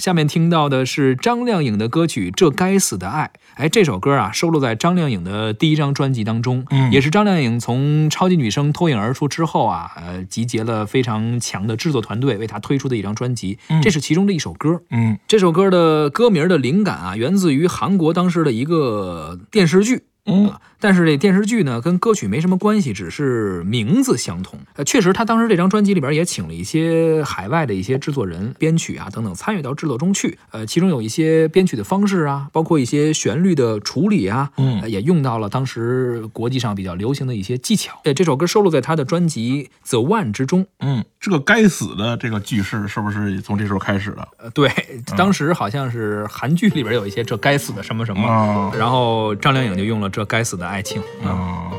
下面听到的是张靓颖的歌曲《这该死的爱》。哎，这首歌啊，收录在张靓颖的第一张专辑当中，嗯也是张靓颖从超级女声脱颖而出之后啊，呃，集结了非常强的制作团队为她推出的一张专辑。嗯这是其中的一首歌。嗯这首歌的歌名的灵感啊，源自于韩国当时的一个电视剧。嗯啊，但是这电视剧呢跟歌曲没什么关系，只是名字相同。呃，确实，他当时这张专辑里边也请了一些海外的一些制作人、编曲啊等等参与到制作中去。呃，其中有一些编曲的方式啊，包括一些旋律的处理啊，嗯呃也用到了当时国际上比较流行的一些技巧。呃，这首歌收录在他的专辑《The One》之中。嗯，这个该死的这个句式是不是从这时候开始的？呃，对，当时好像是韩剧里边有一些这该死的什么什么，啊然后张靓颖就用了这该死的爱情，啊，啊，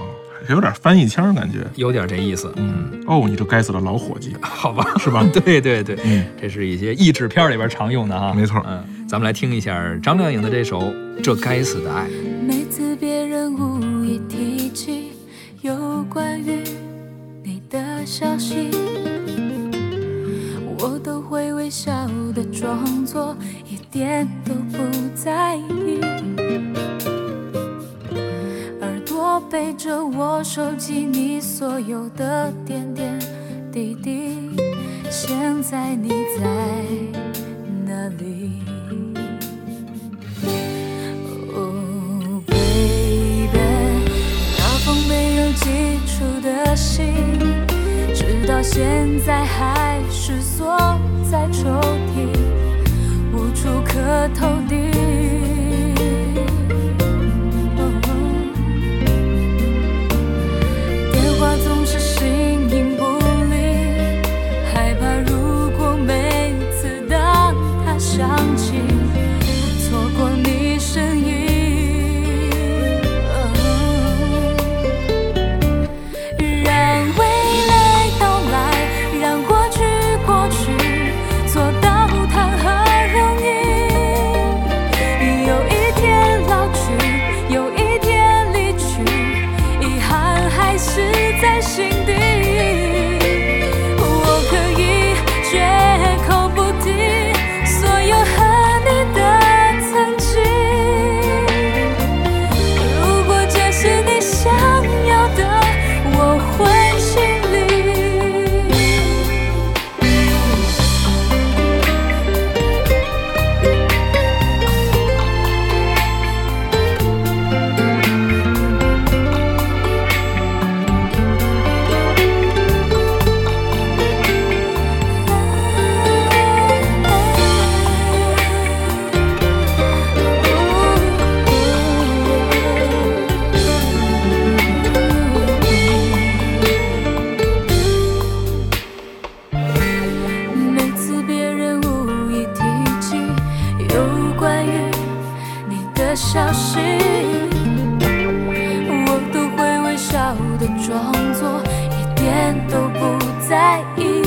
有点翻译腔感觉。有点这意思。嗯，哦，你这该死的老伙计。好吧，是吧 对对对，嗯这是一些译制片里边常用的哈，没错嗯，咱们来听一下张靓颖的这首《这该死的爱》。每次别人无意提起有关于你的消息，我都会微笑的装作一点都不在意。背着我收集你所有的点点滴滴，现在你在哪里？？Oh，baby，那封没有寄出的信，直到现在还是锁在抽屉，消息，我都会微笑的装作一点都不在意。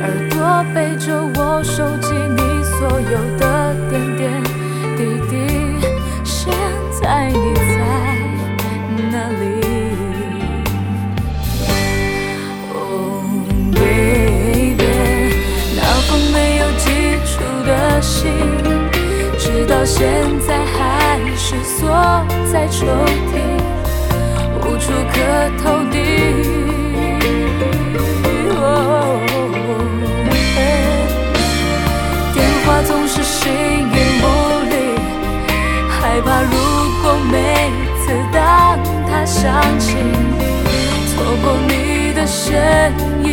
耳朵背着我收集你所有的抽屉，无处可投递。哦电话总是形影不离，害怕如果每次当它响起。错过你的身影。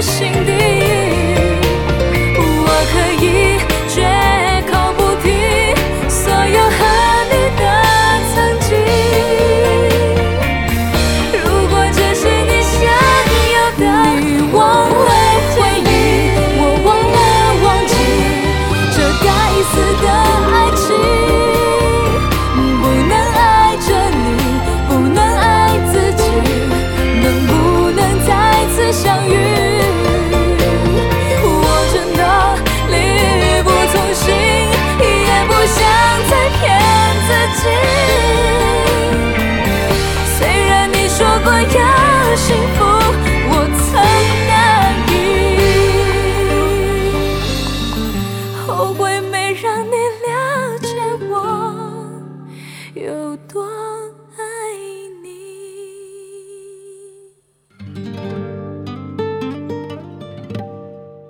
心底。多